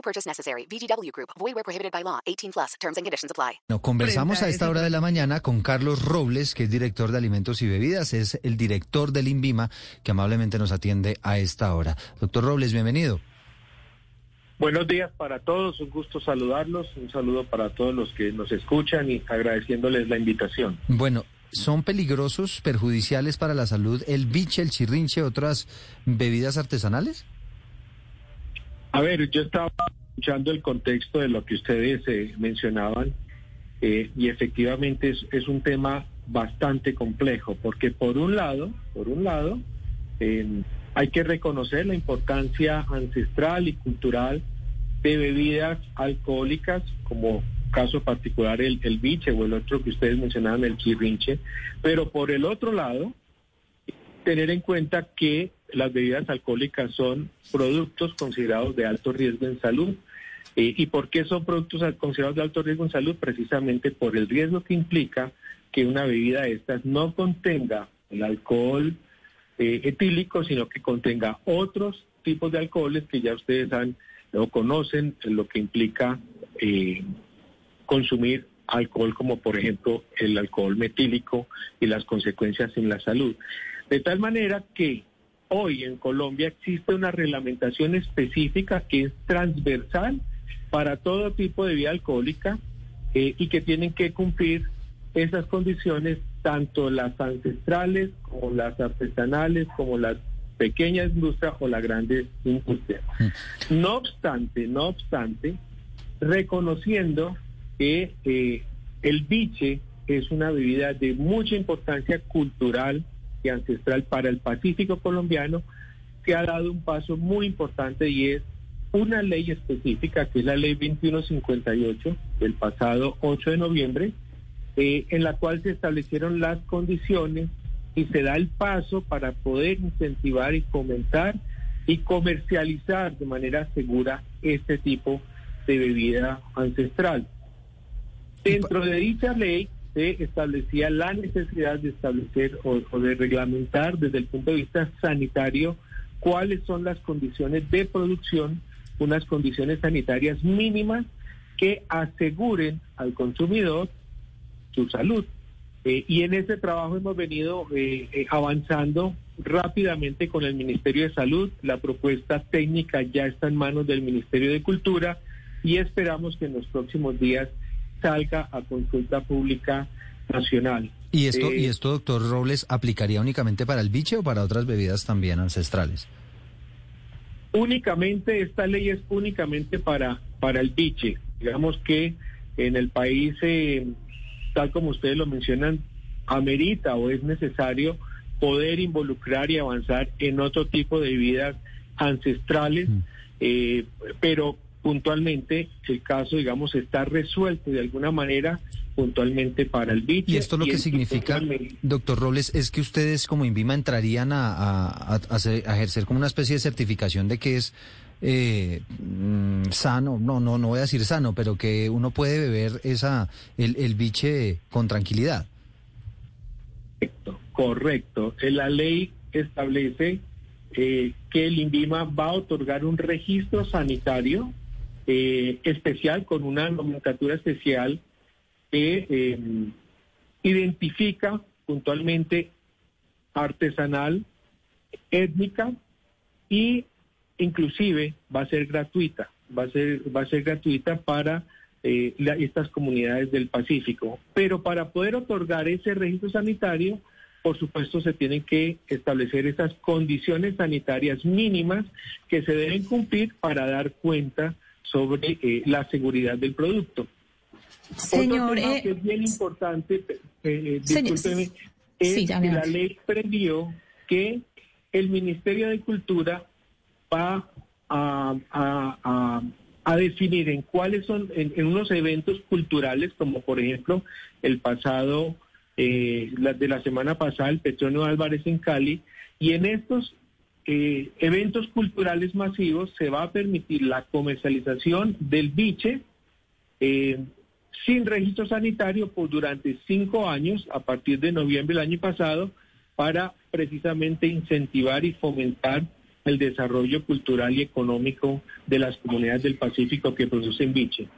No purchase necessary. VGW Group. Void where prohibited by law. 18 plus. Terms and conditions apply. No, conversamos a esta hora de la mañana con Carlos Robles, que es director de Alimentos y Bebidas, es el director del INVIMA, que amablemente nos atiende a esta hora. Doctor Robles, bienvenido. Buenos días para todos, un gusto saludarlos, un saludo para todos los que nos escuchan y agradeciéndoles la invitación. Bueno, ¿son peligrosos, perjudiciales para la salud el biche, el chirrinche, otras bebidas artesanales? A ver, yo estaba escuchando el contexto de lo que ustedes eh, mencionaban eh, y efectivamente es, un tema bastante complejo porque por un lado, por un lado, eh, hay que reconocer la importancia ancestral y cultural de bebidas alcohólicas, como caso particular el, el biche o el otro que ustedes mencionaban, el chirrinche, pero por el otro lado, tener en cuenta que las bebidas alcohólicas son productos considerados de alto riesgo en salud. Eh, ¿Y por qué son productos considerados de alto riesgo en salud? Precisamente por el riesgo que implica que una bebida de estas no contenga el alcohol eh, etílico, sino que contenga otros tipos de alcoholes que ya ustedes han o conocen lo que implica eh, consumir alcohol como por ejemplo el alcohol metílico y las consecuencias en la salud. De tal manera que hoy en Colombia existe una reglamentación específica que es transversal para todo tipo de bebida alcohólica eh, y que tienen que cumplir esas condiciones, tanto las ancestrales como las artesanales, como las pequeñas industrias o las grandes industrias. No obstante, no obstante, reconociendo que eh, el biche es una bebida de mucha importancia cultural y ancestral para el Pacífico colombiano, que ha dado un paso muy importante y es una ley específica, que es la ley 2158 del pasado 8 de noviembre, eh, en la cual se establecieron las condiciones y se da el paso para poder incentivar y fomentar y comercializar de manera segura este tipo de bebida ancestral. Dentro de dicha ley se establecía la necesidad de establecer o, de reglamentar desde el punto de vista sanitario cuáles son las condiciones de producción, unas condiciones sanitarias mínimas que aseguren al consumidor su salud. Eh, y en ese trabajo hemos venido eh, eh, avanzando rápidamente con el Ministerio de Salud. La propuesta técnica ya está en manos del Ministerio de Cultura y esperamos que en los próximos días salga a consulta pública nacional. ¿Y esto, Eh, ¿Y esto, doctor Robles, aplicaría únicamente para el biche o para otras bebidas también ancestrales? Únicamente, esta ley es únicamente para, para el biche. Digamos que en el país, eh, tal como ustedes lo mencionan, amerita o es necesario poder involucrar y avanzar en otro tipo de bebidas ancestrales, Mm. eh, pero puntualmente el caso, digamos, está resuelto de alguna manera puntualmente para el biche. Y esto lo que significa, doctor Robles, es que ustedes como INVIMA entrarían a, a- a- a hacer- a ejercer como una especie de certificación de que es eh, mm, sano, no, no, no voy a decir sano, pero que uno puede beber esa el, el biche con tranquilidad. Correcto, correcto. La ley establece eh, que el INVIMA va a otorgar un registro sanitario eh, especial con una nomenclatura especial que eh, identifica puntualmente artesanal, étnica y inclusive va a ser gratuita, va a ser, va a ser gratuita para eh, estas comunidades del Pacífico. Pero para poder otorgar ese registro sanitario, por supuesto, se tienen que establecer esas condiciones sanitarias mínimas que se deben cumplir para dar cuenta sobre eh, la seguridad del producto. Señor, Otro tema eh, que es bien importante, eh, discúlpeme, es sí, que la ley previó que el Ministerio de Cultura va a, a- a a definir en cuáles son, en, unos eventos culturales, como por ejemplo el pasado, eh, la, de la semana pasada, el Petronio Álvarez en Cali, y en estos eh, eventos culturales masivos se va a permitir la comercialización del biche eh, sin registro sanitario por durante cinco años, a partir de noviembre del año pasado, para precisamente incentivar y fomentar el desarrollo cultural y económico de las comunidades del Pacífico que producen biche.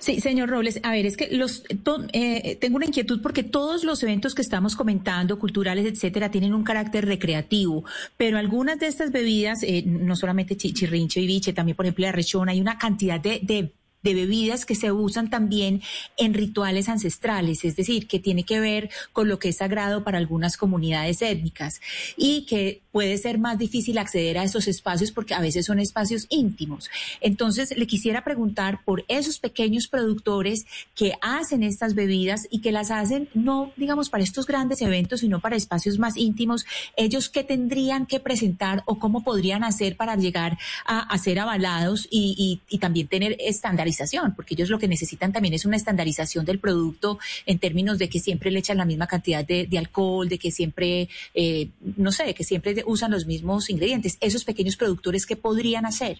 Sí, señor Robles, a ver, es que los eh, tengo una inquietud porque todos los eventos que estamos comentando, culturales, etcétera, tienen un carácter recreativo, pero algunas de estas bebidas, eh, no solamente chirrincho y biche, también por ejemplo la rechona, hay una cantidad de, de de bebidas que se usan también en rituales ancestrales, es decir, que tiene que ver con lo que es sagrado para algunas comunidades étnicas y que puede ser más difícil acceder a esos espacios porque a veces son espacios íntimos. Entonces, le quisiera preguntar por esos pequeños productores que hacen estas bebidas y que las hacen no, digamos, para estos grandes eventos, sino para espacios más íntimos, ellos qué tendrían que presentar o cómo podrían hacer para llegar a, ser avalados y, también tener estándares porque ellos lo que necesitan también es una estandarización del producto en términos de que siempre le echan la misma cantidad de, alcohol, de que siempre, eh, no sé, de que siempre usan los mismos ingredientes. Esos pequeños productores, ¿qué podrían hacer?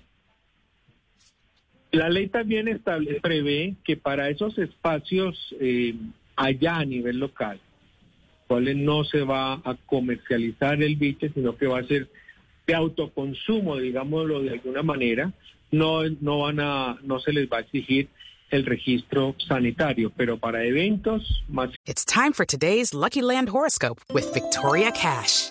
La ley también establece, prevé que para esos espacios eh, allá a nivel local, cuales no se va a comercializar el biche, sino que va a ser de autoconsumo, digámoslo de alguna manera, no, no van a, no se les va a exigir el registro sanitario, pero para eventos más. It's time for today's Lucky Land horoscope with Victoria Cash.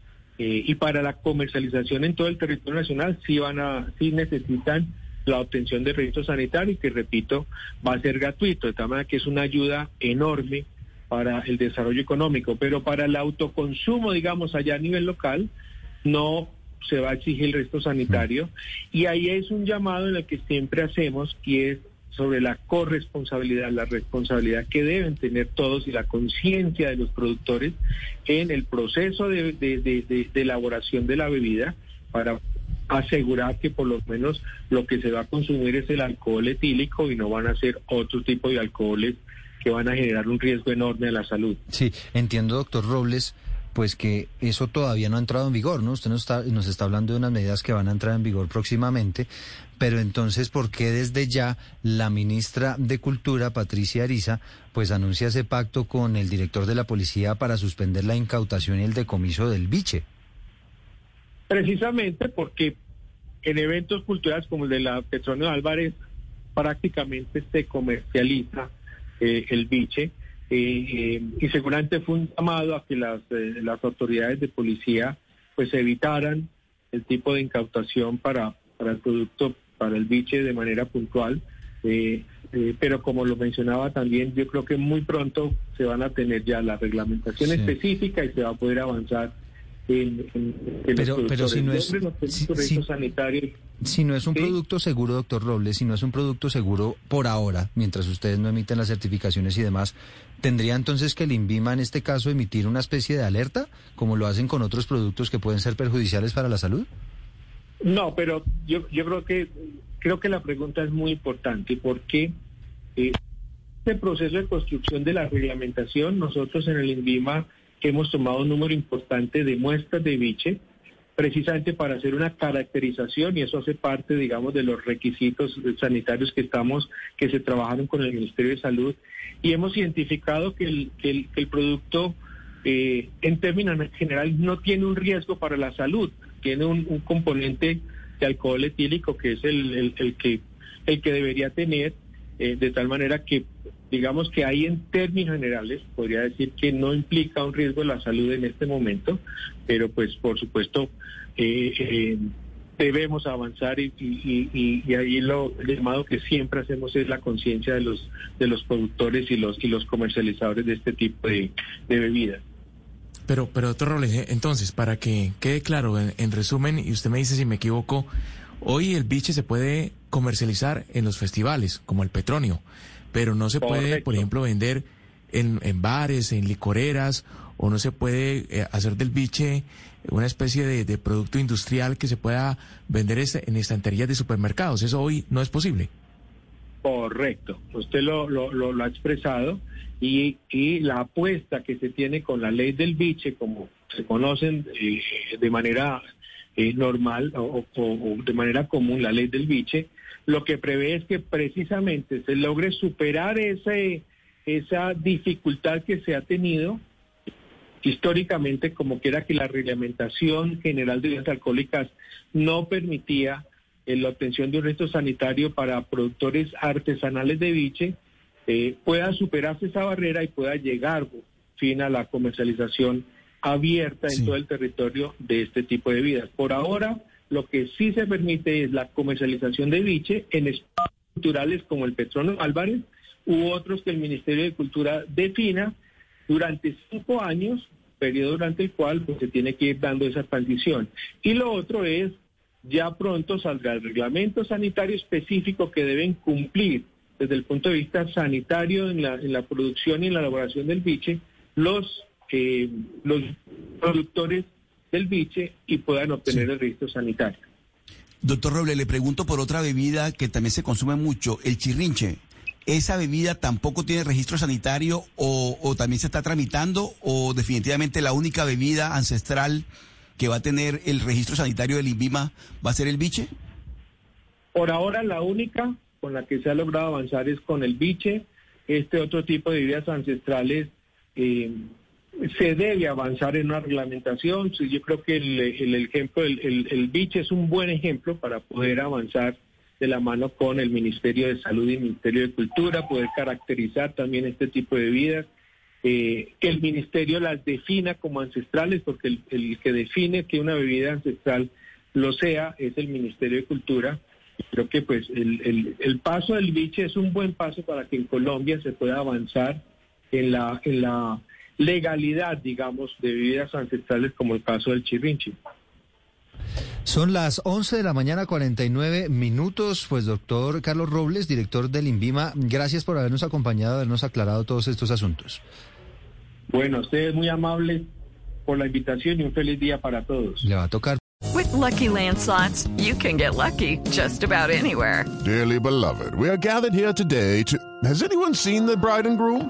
Eh, y para la comercialización en todo el territorio nacional sí van a, sí necesitan la obtención de registro sanitario y que repito va a ser gratuito de tal manera que es una ayuda enorme para el desarrollo económico. Pero para el autoconsumo digamos allá a nivel local no se va a exigir el registro sanitario. Y ahí es un llamado en el que siempre hacemos que es sobre la corresponsabilidad, la responsabilidad que deben tener todos y la conciencia de los productores en el proceso de, elaboración de la bebida para asegurar que por lo menos lo que se va a consumir es el alcohol etílico y no van a ser otro tipo de alcoholes que van a generar un riesgo enorme a la salud. Sí, entiendo, doctor Robles pues que eso todavía no ha entrado en vigor, ¿no? Usted nos está, nos está hablando de unas medidas que van a entrar en vigor próximamente, pero entonces, ¿por qué desde ya la ministra de Cultura, Patricia Ariza, pues anuncia ese pacto con el director de la policía para suspender la incautación y el decomiso del biche? Precisamente porque en eventos culturales como el de la Petronio Álvarez prácticamente se comercializa eh, el biche eh, y seguramente fue un llamado a que las, eh, las autoridades de policía pues evitaran el tipo de incautación para, para el producto, para el biche de manera puntual. Eh, pero como lo mencionaba también, yo creo que muy pronto se van a tener ya la reglamentación específica y se va a poder avanzar pero, pero si no es si, no es un producto seguro, doctor Robles, si no es un producto seguro por ahora, mientras ustedes no emiten las certificaciones y demás, ¿tendría entonces que el INVIMA en este caso emitir una especie de alerta, como lo hacen con otros productos que pueden ser perjudiciales para la salud? No, pero yo, yo creo que creo que la pregunta es muy importante porque eh, este proceso de construcción de la reglamentación, nosotros en el INVIMA hemos tomado un número importante de muestras de biche precisamente para hacer una caracterización y eso hace parte, digamos, de los requisitos sanitarios que estamos, que se trabajaron con el Ministerio de Salud. Y hemos identificado que el, que producto eh, en términos generales no tiene un riesgo para la salud, tiene un, componente de alcohol etílico que es el, el, que el que debería tener eh, de tal manera que digamos que ahí en términos generales podría decir que no implica un riesgo de la salud en este momento, pero pues por supuesto eh, eh, debemos avanzar y, ahí lo llamado que siempre hacemos es la conciencia de los de los productores y los y los comercializadores de este tipo de, bebidas. Pero, pero doctor Robles, entonces, para que quede claro, en, resumen, y usted me dice si me equivoco, hoy el biche se puede comercializar en los festivales, como el Petronio, pero no se puede, por ejemplo, vender en, en bares, en licoreras, o no se puede eh, hacer del biche una especie de, producto industrial que se pueda vender este, en estanterías de supermercados. Eso hoy no es posible. Correcto, usted lo, lo, ha expresado y, y, la apuesta que se tiene con la ley del biche, como se conocen eh, de manera eh, normal o, de manera común la ley del biche, lo que prevé es que precisamente se logre superar ese, esa dificultad que se ha tenido históricamente como que era que la reglamentación general de bebidas alcohólicas no permitía eh, la obtención de un registro sanitario para productores artesanales de biche, eh, pueda superarse esa barrera y pueda llegar fin a la comercialización abierta en todo el territorio de este tipo de bebidas. Por ahora, lo que sí se permite es la comercialización de biche en espacios culturales como el Petrono Álvarez u otros que el Ministerio de Cultura defina durante cinco años, periodo durante el cual pues, se tiene que ir dando esa transición. Y lo otro es, ya pronto saldrá el reglamento sanitario específico que deben cumplir desde el punto de vista sanitario en la, producción y en la elaboración del biche los, eh, los productores del biche y puedan obtener el registro sanitario. Doctor Roble, le pregunto por otra bebida que también se consume mucho, el chirrinche esa bebida tampoco tiene registro sanitario o, también se está tramitando o definitivamente la única bebida ancestral que va a tener el registro sanitario del INVIMA va a ser el biche? Por ahora la única con la que se ha logrado avanzar es con el biche. Este otro tipo de bebidas ancestrales eh, se debe avanzar en una reglamentación. Yo creo que el, ejemplo, el, el biche es un buen ejemplo para poder avanzar de la mano con el Ministerio de Salud y el Ministerio de Cultura, poder caracterizar también este tipo de bebidas, eh, que el Ministerio las defina como ancestrales, porque el, que define que una bebida ancestral lo sea es el Ministerio de Cultura. Creo que pues el, el, paso del biche es un buen paso para que en Colombia se pueda avanzar en la, en la legalidad, digamos, de bebidas ancestrales como el caso del chirrinchi. Son las 11 de la mañana, 49 minutos. Pues, doctor Carlos Robles, director del INVIMA, gracias por habernos acompañado, habernos aclarado todos estos asuntos. Bueno, usted es muy amable por la invitación y un feliz día para todos. Le va a tocar. With lucky landslots, you can get lucky just about anywhere. Dearly beloved, we are gathered here today to. Has anyone seen the bride and groom?